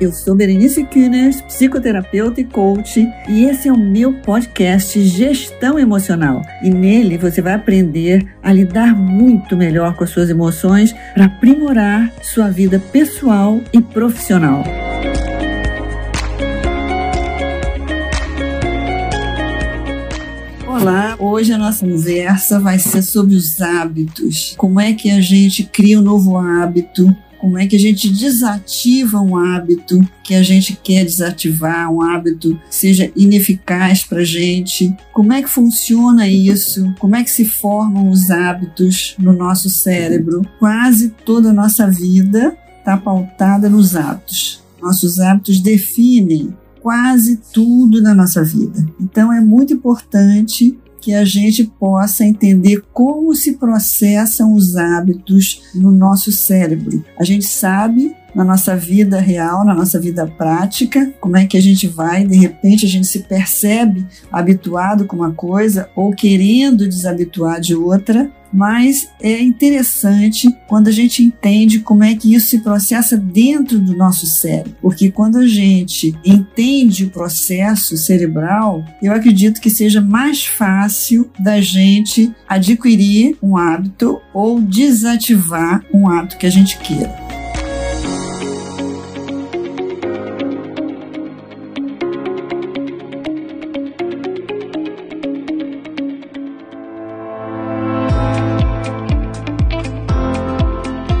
eu sou Berenice Kühners, psicoterapeuta e coach, e esse é o meu podcast Gestão Emocional. E nele você vai aprender a lidar muito melhor com as suas emoções para aprimorar sua vida pessoal e profissional. Olá, hoje a nossa conversa vai ser sobre os hábitos. Como é que a gente cria um novo hábito? Como é que a gente desativa um hábito que a gente quer desativar, um hábito que seja ineficaz para a gente? Como é que funciona isso? Como é que se formam os hábitos no nosso cérebro? Quase toda a nossa vida está pautada nos hábitos. Nossos hábitos definem quase tudo na nossa vida. Então é muito importante que a gente possa entender como se processam os hábitos no nosso cérebro. A gente sabe na nossa vida real, na nossa vida prática, como é que a gente vai, de repente a gente se percebe habituado com uma coisa ou querendo desabituar de outra, mas é interessante quando a gente entende como é que isso se processa dentro do nosso cérebro, porque quando a gente entende o processo cerebral, eu acredito que seja mais fácil da gente adquirir um hábito ou desativar um hábito que a gente queira.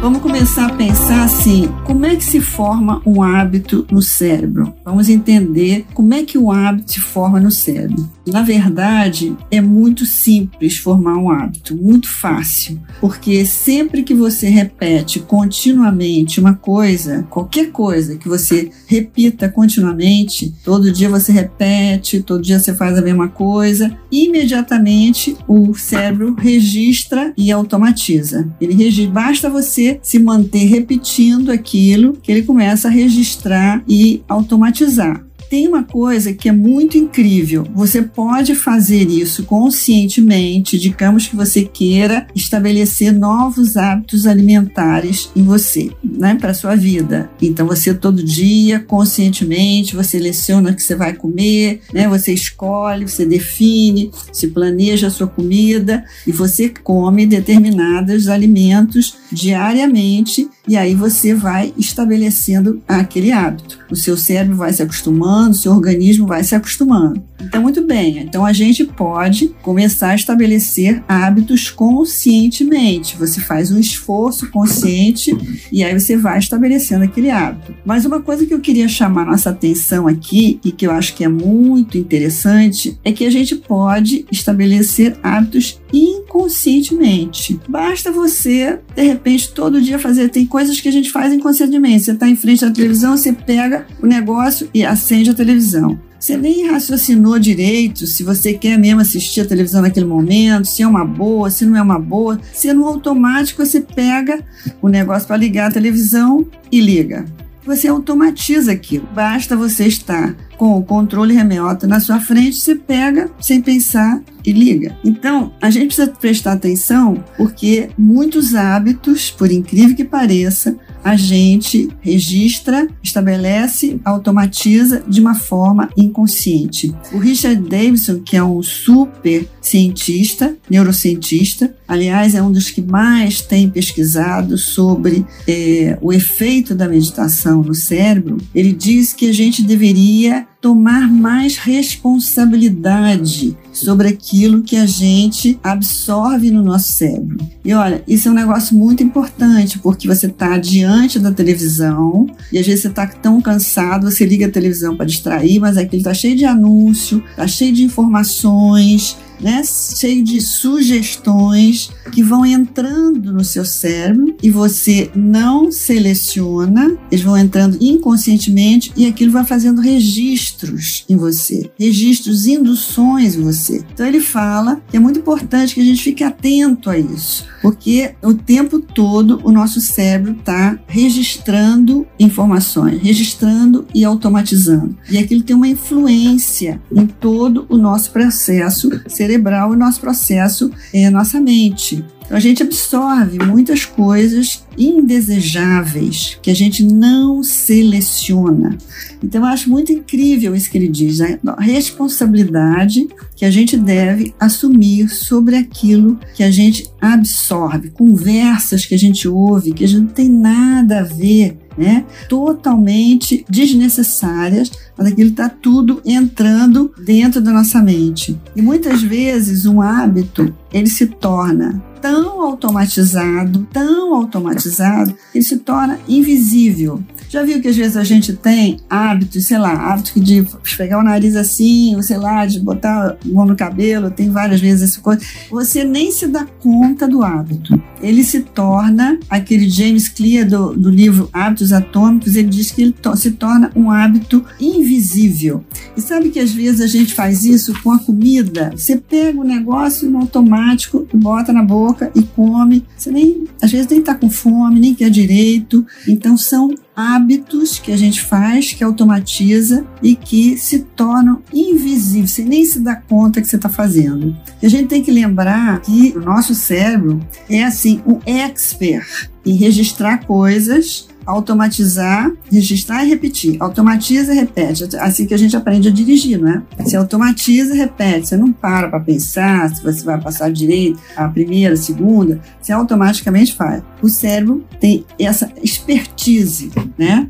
Vamos começar a pensar assim: como é que se forma um hábito no cérebro? Vamos entender como é que o hábito se forma no cérebro. Na verdade, é muito simples formar um hábito, muito fácil, porque sempre que você repete continuamente uma coisa, qualquer coisa que você repita continuamente, todo dia você repete, todo dia você faz a mesma coisa, imediatamente o cérebro registra e automatiza. Ele registra, basta você se manter repetindo aquilo que ele começa a registrar e automatizar tem uma coisa que é muito incrível. Você pode fazer isso conscientemente, digamos que você queira estabelecer novos hábitos alimentares em você, né, para sua vida. Então você todo dia, conscientemente, você seleciona o que você vai comer, né, você escolhe, você define, se planeja a sua comida e você come determinados alimentos diariamente e aí você vai estabelecendo aquele hábito. O seu cérebro vai se acostumando, o seu organismo vai se acostumando. Então, muito bem. Então, a gente pode começar a estabelecer hábitos conscientemente. Você faz um esforço consciente e aí você vai estabelecendo aquele hábito. Mas uma coisa que eu queria chamar nossa atenção aqui e que eu acho que é muito interessante é que a gente pode estabelecer hábitos inconscientemente. Basta você, de repente, todo dia fazer. Tem coisas que a gente faz inconscientemente. Você está em frente à televisão, você pega o negócio e acende a televisão. Você nem raciocinou direito se você quer mesmo assistir a televisão naquele momento, se é uma boa, se não é uma boa. Se no automático você pega o negócio para ligar a televisão e liga. Você automatiza aquilo. Basta você estar com o controle remoto na sua frente, você pega sem pensar e liga. Então, a gente precisa prestar atenção porque muitos hábitos, por incrível que pareça, a gente registra, estabelece, automatiza de uma forma inconsciente. O Richard Davidson, que é um super cientista, neurocientista, aliás, é um dos que mais tem pesquisado sobre é, o efeito da meditação no cérebro, ele diz que a gente deveria tomar mais responsabilidade sobre aquilo que a gente absorve no nosso cérebro. E olha, isso é um negócio muito importante, porque você está diante da televisão e às vezes você está tão cansado, você liga a televisão para distrair, mas aquilo está cheio de anúncio, está cheio de informações, né, cheio de sugestões que vão entrando no seu cérebro e você não seleciona, eles vão entrando inconscientemente e aquilo vai fazendo registros em você, registros, induções em você. Então ele fala que é muito importante que a gente fique atento a isso, porque o tempo todo o nosso cérebro está registrando informações, registrando e automatizando. E aquilo tem uma influência em todo o nosso processo cerebral cerebral e nosso processo é nossa mente. Então a gente absorve muitas coisas indesejáveis que a gente não seleciona. Então eu acho muito incrível isso que ele diz, né? a responsabilidade que a gente deve assumir sobre aquilo que a gente absorve, conversas que a gente ouve, que a gente não tem nada a ver né? Totalmente desnecessárias, mas aquilo está tudo entrando dentro da nossa mente. E muitas vezes um hábito ele se torna tão automatizado, tão automatizado, ele se torna invisível. Já viu que às vezes a gente tem hábitos, sei lá, hábito de pegar o nariz assim, ou sei lá, de botar mão no cabelo, tem várias vezes essa coisa. Você nem se dá conta do hábito. Ele se torna, aquele James Clear do, do livro Hábitos Atômicos, ele diz que ele to se torna um hábito invisível. E sabe que às vezes a gente faz isso com a comida? Você pega o negócio no automático, bota na boca e come. Você nem, às vezes nem tá com fome, nem quer direito. Então são hábitos que a gente faz, que automatiza e que se tornam invisíveis, você nem se dá conta que você está fazendo. E a gente tem que lembrar que o nosso cérebro é assim, um expert em registrar coisas automatizar, registrar e repetir. Automatiza e repete. Assim que a gente aprende a dirigir, né? Você automatiza e repete. Você não para para pensar se você vai passar direito a primeira, a segunda. Você automaticamente faz. O cérebro tem essa expertise, né?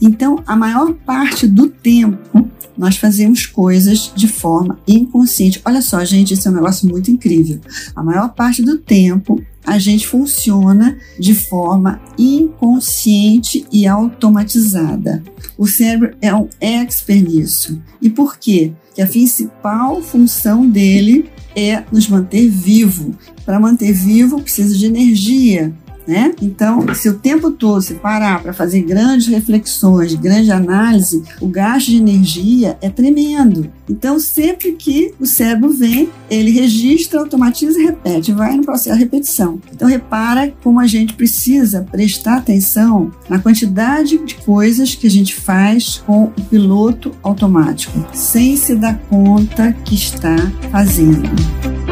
Então, a maior parte do tempo nós fazemos coisas de forma inconsciente. Olha só, gente, isso é um negócio muito incrível. A maior parte do tempo a gente funciona de forma inconsciente e automatizada. O cérebro é um expert nisso. E por quê? Que a principal função dele é nos manter vivo. Para manter vivo precisa de energia, né? Então, se o tempo todo se parar para fazer grandes reflexões, grande análise, o gasto de energia é tremendo. Então, sempre que o cérebro vem, ele registra, automatiza e repete, vai no processo de repetição. Então, repara como a gente precisa prestar atenção na quantidade de coisas que a gente faz com o piloto automático, sem se dar conta que está fazendo.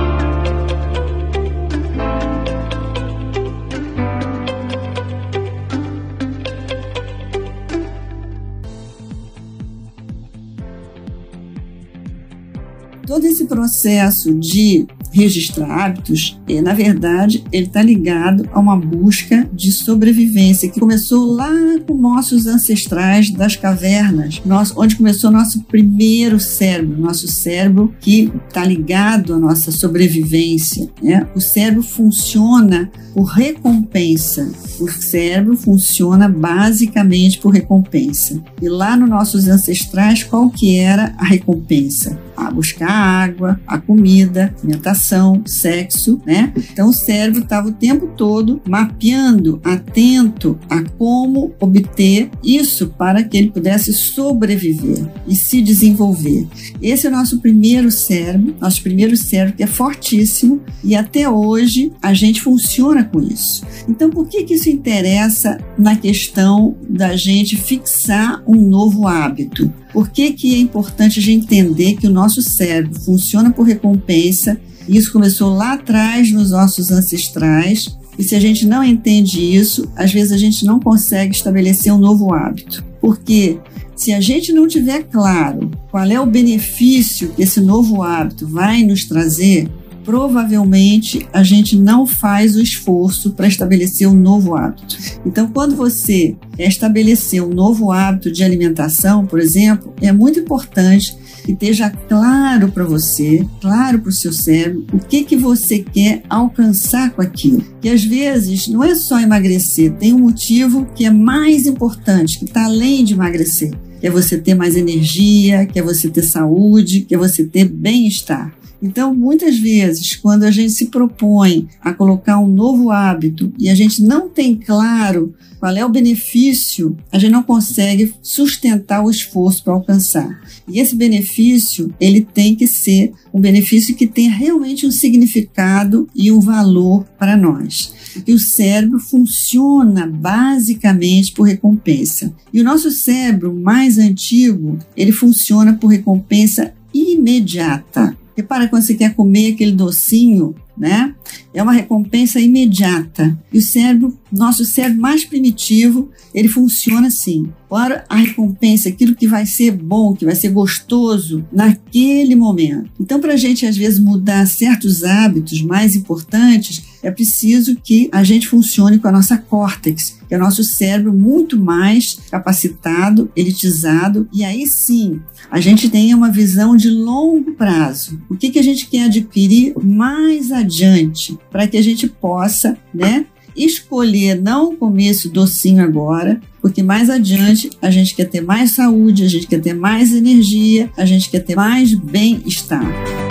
Todo esse processo de registrar hábitos, é, na verdade, ele está ligado a uma busca de sobrevivência que começou lá com nossos ancestrais das cavernas, onde começou nosso primeiro cérebro, nosso cérebro que está ligado à nossa sobrevivência. Né? O cérebro funciona por recompensa. O cérebro funciona basicamente por recompensa. E lá nos nossos ancestrais, qual que era a recompensa? A buscar água, a comida, alimentação sexo, né? Então o cérebro estava o tempo todo mapeando, atento a como obter isso para que ele pudesse sobreviver e se desenvolver. Esse é o nosso primeiro cérebro, nosso primeiro cérebro que é fortíssimo e até hoje a gente funciona com isso. Então por que que isso interessa na questão da gente fixar um novo hábito? Por que, que é importante a gente entender que o nosso cérebro funciona por recompensa isso começou lá atrás nos nossos ancestrais. E se a gente não entende isso, às vezes a gente não consegue estabelecer um novo hábito. Porque se a gente não tiver claro qual é o benefício que esse novo hábito vai nos trazer, provavelmente a gente não faz o esforço para estabelecer um novo hábito. Então, quando você estabelecer um novo hábito de alimentação, por exemplo, é muito importante que esteja claro para você, claro para o seu cérebro, o que, que você quer alcançar com aquilo. E às vezes não é só emagrecer, tem um motivo que é mais importante, que está além de emagrecer. Que é você ter mais energia, que é você ter saúde, que é você ter bem-estar. Então, muitas vezes, quando a gente se propõe a colocar um novo hábito e a gente não tem claro qual é o benefício, a gente não consegue sustentar o esforço para alcançar. E esse benefício, ele tem que ser um benefício que tenha realmente um significado e um valor para nós. E o cérebro funciona basicamente por recompensa. E o nosso cérebro mais antigo, ele funciona por recompensa imediata. Repara quando você quer comer aquele docinho, né? É uma recompensa imediata. E o cérebro, nosso cérebro mais primitivo, ele funciona assim. Para a recompensa, aquilo que vai ser bom, que vai ser gostoso naquele momento. Então, para a gente às vezes mudar certos hábitos mais importantes, é preciso que a gente funcione com a nossa córtex, que é o nosso cérebro muito mais capacitado, elitizado, e aí sim a gente tenha uma visão de longo prazo. O que, que a gente quer adquirir mais adiante, para que a gente possa, né? Escolher não comer esse docinho agora, porque mais adiante a gente quer ter mais saúde, a gente quer ter mais energia, a gente quer ter mais bem-estar.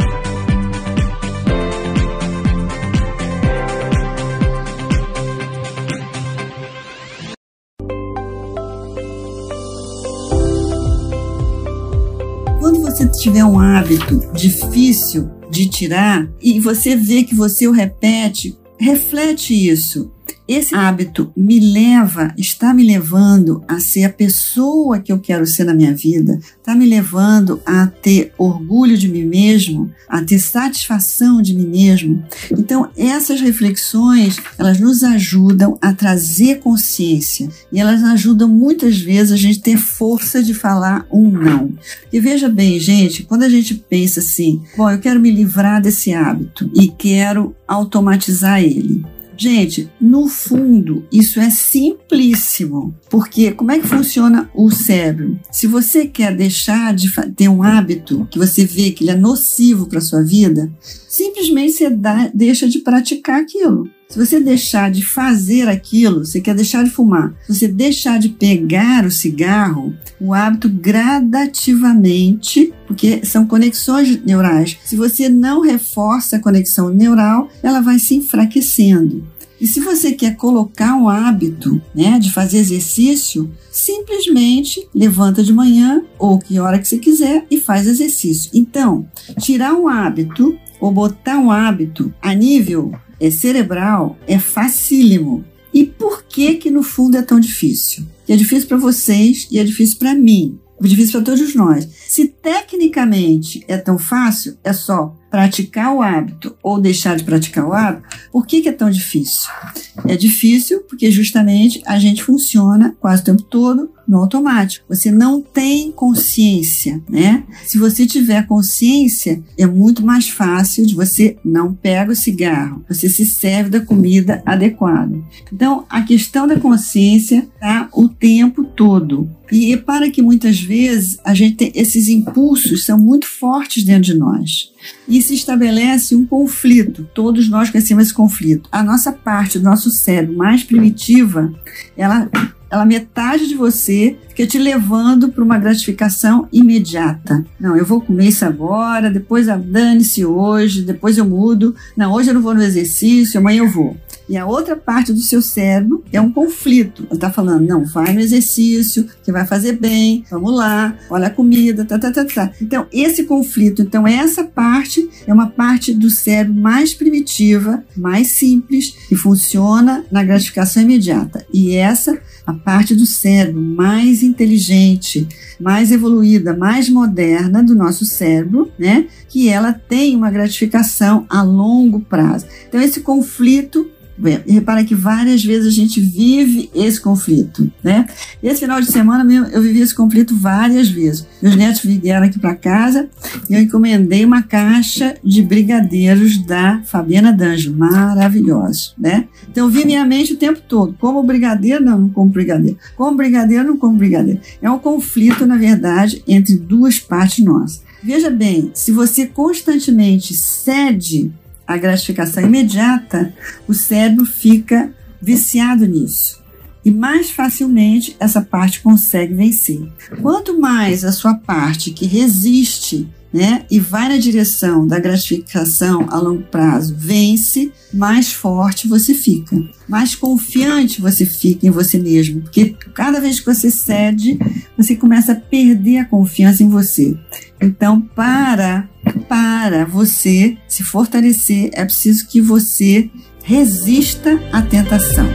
Tiver um hábito difícil de tirar e você vê que você o repete, reflete isso. Esse hábito me leva, está me levando a ser a pessoa que eu quero ser na minha vida, está me levando a ter orgulho de mim mesmo, a ter satisfação de mim mesmo. Então, essas reflexões, elas nos ajudam a trazer consciência e elas ajudam muitas vezes a gente ter força de falar um não. E veja bem, gente, quando a gente pensa assim, bom, eu quero me livrar desse hábito e quero automatizar ele. Gente, no fundo, isso é simplíssimo, porque como é que funciona o cérebro? Se você quer deixar de ter um hábito que você vê que ele é nocivo para sua vida, simplesmente você dá, deixa de praticar aquilo. Se você deixar de fazer aquilo, você quer deixar de fumar, se você deixar de pegar o cigarro, o hábito gradativamente, porque são conexões neurais, se você não reforça a conexão neural, ela vai se enfraquecendo. E se você quer colocar um hábito né, de fazer exercício, simplesmente levanta de manhã ou que hora que você quiser e faz exercício. Então, tirar um hábito ou botar um hábito a nível é, cerebral é facílimo. E por que que no fundo é tão difícil? é difícil para vocês e é difícil para mim. É difícil para todos nós. Se tecnicamente é tão fácil, é só praticar o hábito ou deixar de praticar o hábito, por que, que é tão difícil? É difícil porque justamente a gente funciona quase o tempo todo no automático. Você não tem consciência, né? Se você tiver consciência, é muito mais fácil de você não pega o cigarro, você se serve da comida adequada. Então, a questão da consciência tá o tempo todo. E para que muitas vezes a gente tem, esses impulsos são muito fortes dentro de nós e se estabelece um conflito. Todos nós conhecemos esse conflito. A nossa parte do nosso cérebro mais primitiva, ela, ela metade de você fica te levando para uma gratificação imediata. Não, eu vou comer isso agora, depois dane-se hoje, depois eu mudo. Não, hoje eu não vou no exercício, amanhã eu vou. E a outra parte do seu cérebro é um conflito. Ele está falando, não, vai no exercício, que vai fazer bem, vamos lá, olha a comida, tá, tá, tá, tá. Então, esse conflito, então, essa parte é uma parte do cérebro mais primitiva, mais simples, que funciona na gratificação imediata. E essa, a parte do cérebro mais inteligente, mais evoluída, mais moderna do nosso cérebro, né? Que ela tem uma gratificação a longo prazo. Então, esse conflito repara que várias vezes a gente vive esse conflito, né? Esse final de semana mesmo eu vivi esse conflito várias vezes. Meus netos vieram aqui para casa e eu encomendei uma caixa de brigadeiros da Fabiana D'Angelo, maravilhosos, né? Então eu vi minha mente o tempo todo, como brigadeiro, não, não como brigadeiro. Como brigadeiro, não como brigadeiro. É um conflito, na verdade, entre duas partes nossas. Veja bem, se você constantemente cede a gratificação imediata, o cérebro fica viciado nisso. E mais facilmente essa parte consegue vencer. Quanto mais a sua parte que resiste né, e vai na direção da gratificação a longo prazo vence, mais forte você fica, mais confiante você fica em você mesmo, porque cada vez que você cede, você começa a perder a confiança em você. Então, para para você se fortalecer, é preciso que você resista à tentação.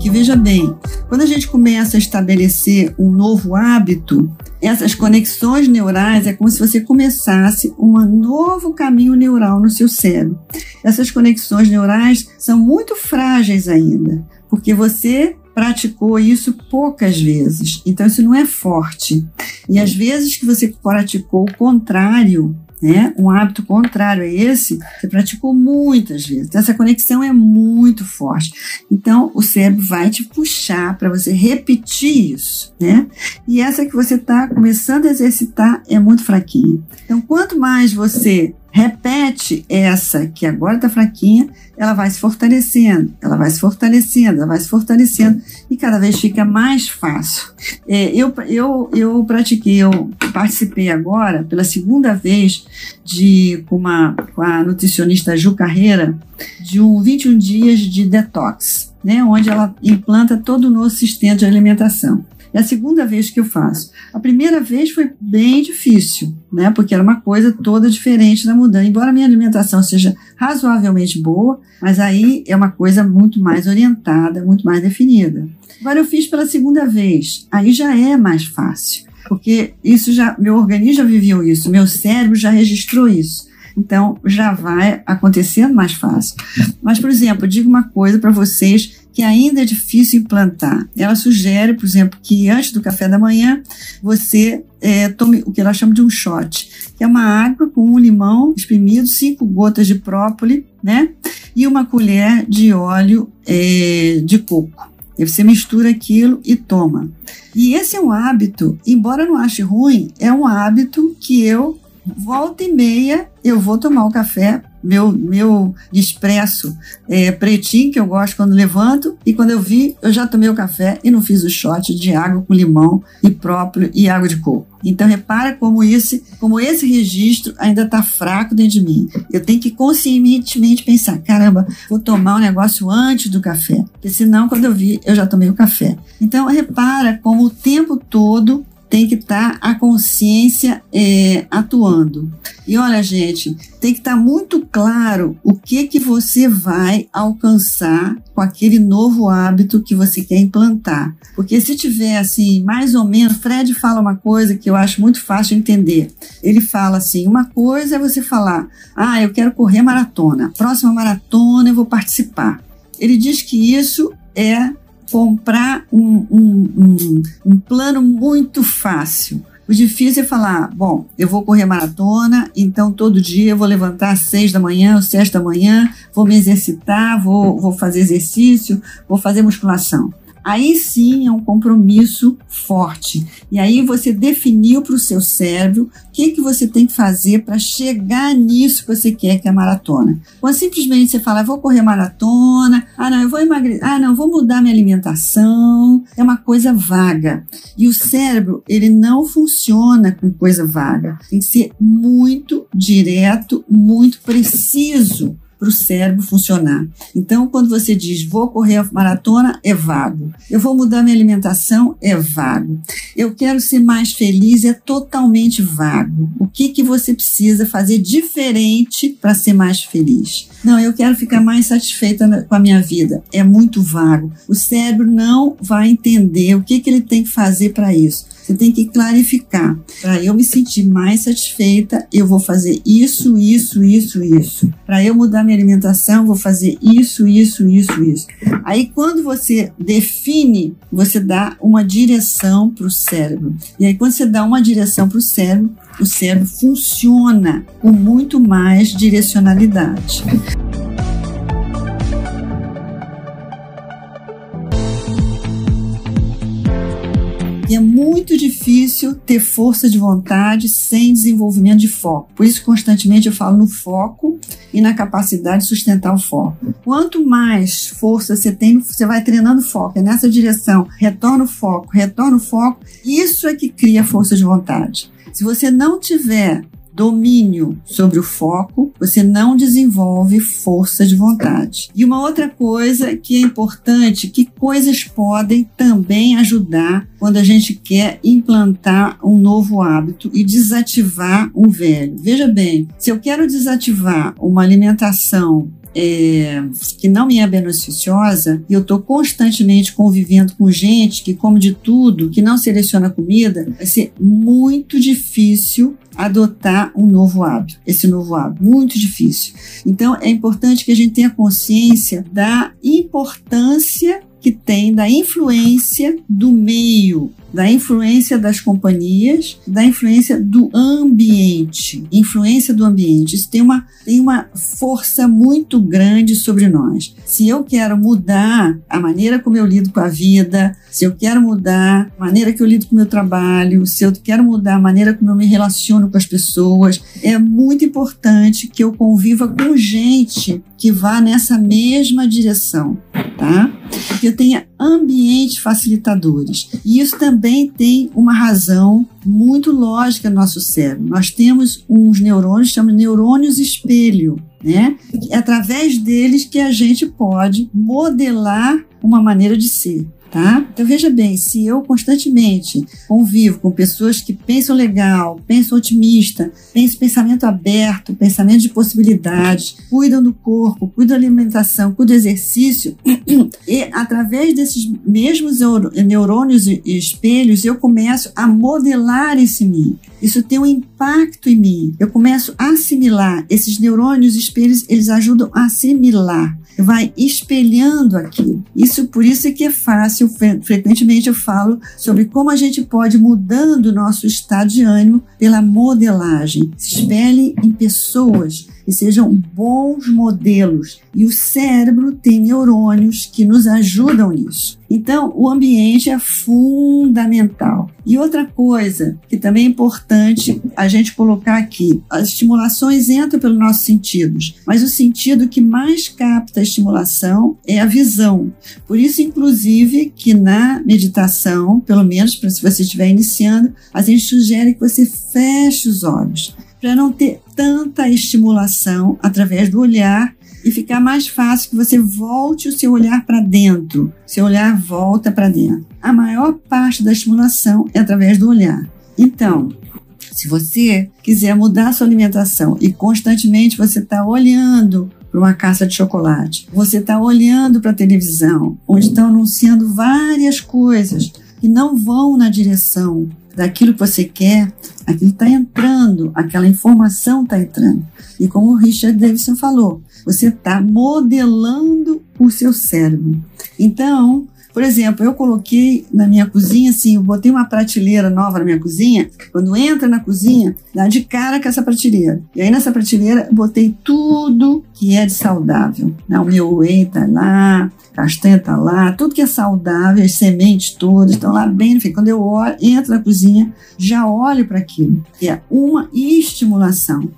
Que veja bem, quando a gente começa a estabelecer um novo hábito, essas conexões neurais é como se você começasse um novo caminho neural no seu cérebro. Essas conexões neurais são muito frágeis ainda, porque você praticou isso poucas vezes. Então, isso não é forte. E às vezes que você praticou o contrário, né? Um hábito contrário a esse, você praticou muitas vezes. Então, essa conexão é muito forte. Então, o cérebro vai te puxar para você repetir isso, né? E essa que você está começando a exercitar é muito fraquinha. Então, quanto mais você repete essa que agora está fraquinha, ela vai se fortalecendo, ela vai se fortalecendo, ela vai se fortalecendo e cada vez fica mais fácil. É, eu, eu, eu pratiquei, eu participei agora pela segunda vez de com, uma, com a nutricionista Ju Carreira de um 21 dias de detox, né, onde ela implanta todo o nosso sistema de alimentação. É a segunda vez que eu faço. A primeira vez foi bem difícil, né? Porque era uma coisa toda diferente da mudança. Embora minha alimentação seja razoavelmente boa, mas aí é uma coisa muito mais orientada, muito mais definida. Agora eu fiz pela segunda vez. Aí já é mais fácil. Porque isso já, meu organismo já viveu isso, meu cérebro já registrou isso. Então já vai acontecendo mais fácil. Mas, por exemplo, eu digo uma coisa para vocês que ainda é difícil implantar. Ela sugere, por exemplo, que antes do café da manhã você é, tome o que ela chama de um shot, que é uma água com um limão espremido, cinco gotas de própolis, né? E uma colher de óleo é, de coco. E você mistura aquilo e toma. E esse é um hábito, embora eu não ache ruim, é um hábito que eu volta e meia eu vou tomar o café meu, meu expresso é, pretinho, que eu gosto quando levanto, e quando eu vi, eu já tomei o café e não fiz o shot de água com limão e próprio e água de coco. Então repara como esse, como esse registro ainda está fraco dentro de mim. Eu tenho que conscientemente pensar, caramba, vou tomar um negócio antes do café, porque senão quando eu vi, eu já tomei o café. Então repara como o tempo todo tem que estar tá a consciência é, atuando. E olha, gente, tem que estar tá muito claro o que que você vai alcançar com aquele novo hábito que você quer implantar. Porque se tiver assim, mais ou menos, Fred fala uma coisa que eu acho muito fácil de entender. Ele fala assim: uma coisa é você falar, ah, eu quero correr maratona, próxima maratona eu vou participar. Ele diz que isso é comprar um, um, um, um plano muito fácil. O difícil é falar, bom, eu vou correr maratona, então todo dia eu vou levantar às seis da manhã ou sete da manhã, vou me exercitar, vou, vou fazer exercício, vou fazer musculação. Aí sim é um compromisso forte. E aí você definiu para o seu cérebro o que, que você tem que fazer para chegar nisso que você quer, que é a maratona. Quando simplesmente você fala, vou correr maratona, ah não, eu vou emagrecer, ah não, vou mudar minha alimentação, é uma coisa vaga. E o cérebro, ele não funciona com coisa vaga. Tem que ser muito direto, muito preciso para o cérebro funcionar. Então, quando você diz vou correr a maratona, é vago. Eu vou mudar minha alimentação, é vago. Eu quero ser mais feliz, é totalmente vago. O que, que você precisa fazer diferente para ser mais feliz? Não, eu quero ficar mais satisfeita com a minha vida. É muito vago. O cérebro não vai entender o que, que ele tem que fazer para isso. Você tem que clarificar. Para eu me sentir mais satisfeita, eu vou fazer isso, isso, isso, isso. Para eu mudar minha alimentação, vou fazer isso, isso, isso, isso. Aí, quando você define, você dá uma direção para o cérebro. E aí, quando você dá uma direção para o cérebro, o cérebro funciona com muito mais direcionalidade. E é muito difícil ter força de vontade sem desenvolvimento de foco. Por isso, constantemente eu falo no foco e na capacidade de sustentar o foco. Quanto mais força você tem, você vai treinando foco. É nessa direção. Retorna o foco, retorna o foco. Isso é que cria força de vontade. Se você não tiver domínio sobre o foco, você não desenvolve força de vontade. E uma outra coisa que é importante, que coisas podem também ajudar quando a gente quer implantar um novo hábito e desativar um velho. Veja bem, se eu quero desativar uma alimentação é, que não me é beneficiosa e eu estou constantemente convivendo com gente que come de tudo, que não seleciona comida, vai ser muito difícil adotar um novo hábito, esse novo hábito, muito difícil. Então é importante que a gente tenha consciência da importância que tem da influência do meio, da influência das companhias, da influência do ambiente. Influência do ambiente. Isso tem uma, tem uma força muito grande sobre nós. Se eu quero mudar a maneira como eu lido com a vida, se eu quero mudar a maneira que eu lido com o meu trabalho, se eu quero mudar a maneira como eu me relaciono com as pessoas, é muito importante que eu conviva com gente que vá nessa mesma direção, tá? Que eu tenha ambientes facilitadores. E isso também tem uma razão muito lógica no nosso cérebro. Nós temos uns neurônios, chamamos neurônios espelho, né? É através deles que a gente pode modelar uma maneira de ser tá? Então veja bem, se eu constantemente convivo com pessoas que pensam legal, pensam otimista, pensam pensamento aberto, pensamento de possibilidades, cuidam do corpo, cuidam da alimentação, cuidam do exercício, e através desses mesmos neurônios e espelhos eu começo a modelar esse mim. Isso tem um impacto em mim. Eu começo a assimilar esses neurônios e espelhos, eles ajudam a assimilar vai espelhando aquilo. Isso por isso é que é fácil, frequentemente eu falo sobre como a gente pode mudando o nosso estado de ânimo pela modelagem. Se espelhe em pessoas e sejam bons modelos. E o cérebro tem neurônios que nos ajudam nisso. Então, o ambiente é fundamental. E outra coisa que também é importante a gente colocar aqui: as estimulações entram pelos nossos sentidos, mas o sentido que mais capta a estimulação é a visão. Por isso, inclusive, que na meditação, pelo menos para se você estiver iniciando, a gente sugere que você feche os olhos para não ter tanta estimulação através do olhar e ficar mais fácil que você volte o seu olhar para dentro. Seu olhar volta para dentro. A maior parte da estimulação é através do olhar. Então, se você quiser mudar sua alimentação e constantemente você está olhando para uma caça de chocolate, você está olhando para a televisão, onde estão anunciando várias coisas que não vão na direção daquilo que você quer, aquilo está entrando, aquela informação está entrando. E como o Richard Davidson falou, você está modelando o seu cérebro. Então, por exemplo, eu coloquei na minha cozinha, assim, eu botei uma prateleira nova na minha cozinha. Quando entra na cozinha, dá de cara com essa prateleira. E aí nessa prateleira, botei tudo que é de saudável. Né? O meu whey tá lá, castanha tá lá, tudo que é saudável, as sementes todas estão lá bem. Enfim, quando eu olho, entro na cozinha, já olho para aquilo. É uma estimulação.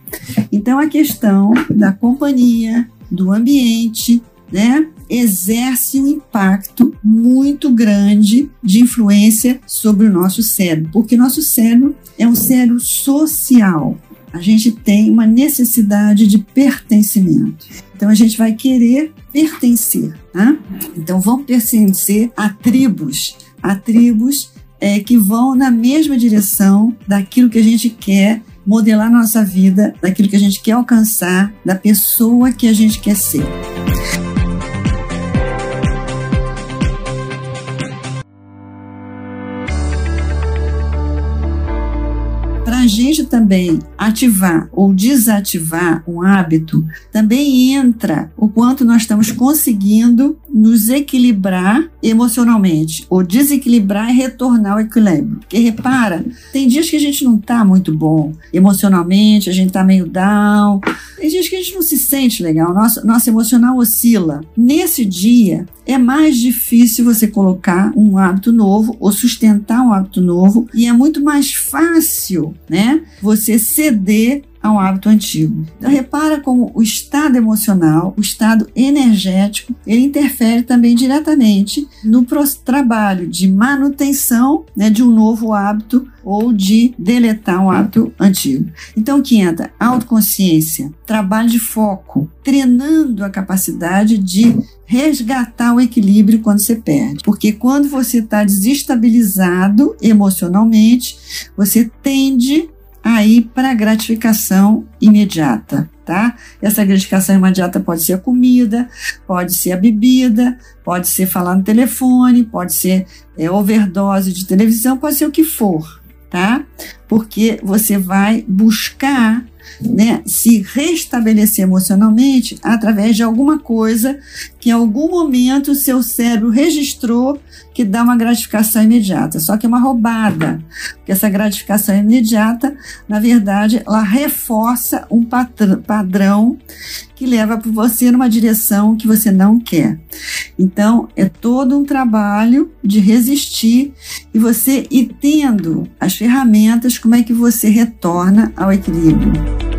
Então, a questão da companhia, do ambiente, né? exerce um impacto muito grande de influência sobre o nosso cérebro, porque nosso cérebro é um cérebro social. A gente tem uma necessidade de pertencimento. Então a gente vai querer pertencer. Tá? Então vamos pertencer a tribos, a tribos é, que vão na mesma direção daquilo que a gente quer modelar nossa vida, daquilo que a gente quer alcançar, da pessoa que a gente quer ser. Gente também ativar ou desativar um hábito, também entra o quanto nós estamos conseguindo nos equilibrar emocionalmente, ou desequilibrar e retornar ao equilíbrio. Porque repara, tem dias que a gente não está muito bom emocionalmente, a gente está meio down, tem dias que a gente não se sente legal, nosso, nosso emocional oscila. Nesse dia, é mais difícil você colocar um hábito novo ou sustentar um hábito novo e é muito mais fácil, né? Você ceder a um hábito antigo. Então, repara como o estado emocional, o estado energético, ele interfere também diretamente no trabalho de manutenção né, de um novo hábito ou de deletar um hábito antigo. Então, que entra autoconsciência, trabalho de foco, treinando a capacidade de resgatar o equilíbrio quando você perde. Porque quando você está desestabilizado emocionalmente, você tende a ir para gratificação imediata. Tá? Essa gratificação imediata pode ser a comida, pode ser a bebida, pode ser falar no telefone, pode ser é, overdose de televisão, pode ser o que for, tá? Porque você vai buscar né, se restabelecer emocionalmente através de alguma coisa que em algum momento o seu cérebro registrou que dá uma gratificação imediata. Só que é uma roubada, porque essa gratificação imediata, na verdade, ela reforça um padrão que leva para você numa direção que você não quer. Então, é todo um trabalho de resistir e você ir tendo as ferramentas como é que você retorna ao equilíbrio.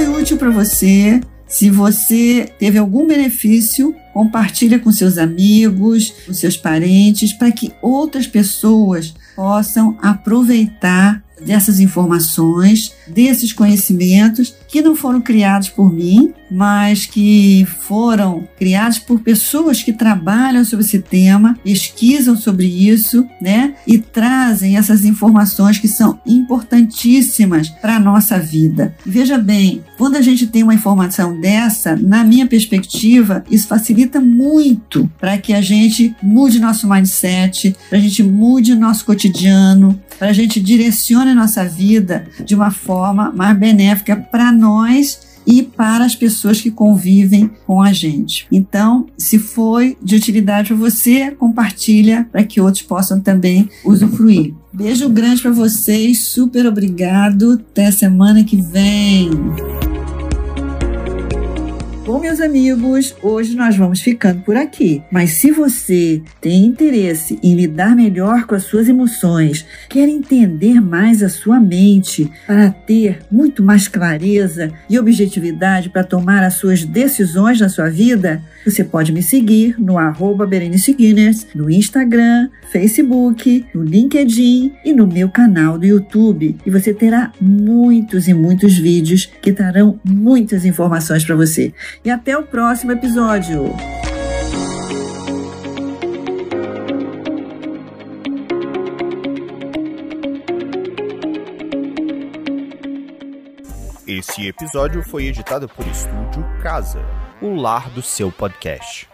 Foi útil para você, se você teve algum benefício, compartilha com seus amigos, com seus parentes, para que outras pessoas possam aproveitar dessas informações, desses conhecimentos que não foram criados por mim, mas que foram criados por pessoas que trabalham sobre esse tema, pesquisam sobre isso, né? E trazem essas informações que são importantíssimas para a nossa vida. Veja bem, quando a gente tem uma informação dessa, na minha perspectiva, isso facilita muito para que a gente mude nosso mindset, para a gente mude nosso cotidiano, para a gente direcione a nossa vida de uma forma mais benéfica para nós e para as pessoas que convivem com a gente. Então, se foi de utilidade para você, compartilha para que outros possam também usufruir. Beijo grande para vocês, super obrigado. Até semana que vem. Bom, meus amigos, hoje nós vamos ficando por aqui. Mas se você tem interesse em lidar melhor com as suas emoções, quer entender mais a sua mente para ter muito mais clareza e objetividade para tomar as suas decisões na sua vida, você pode me seguir no arroba Berenice Guinness, no Instagram, Facebook, no LinkedIn e no meu canal do YouTube. E você terá muitos e muitos vídeos que trarão muitas informações para você. E até o próximo episódio! Esse episódio foi editado por Estúdio Casa o lar do seu podcast.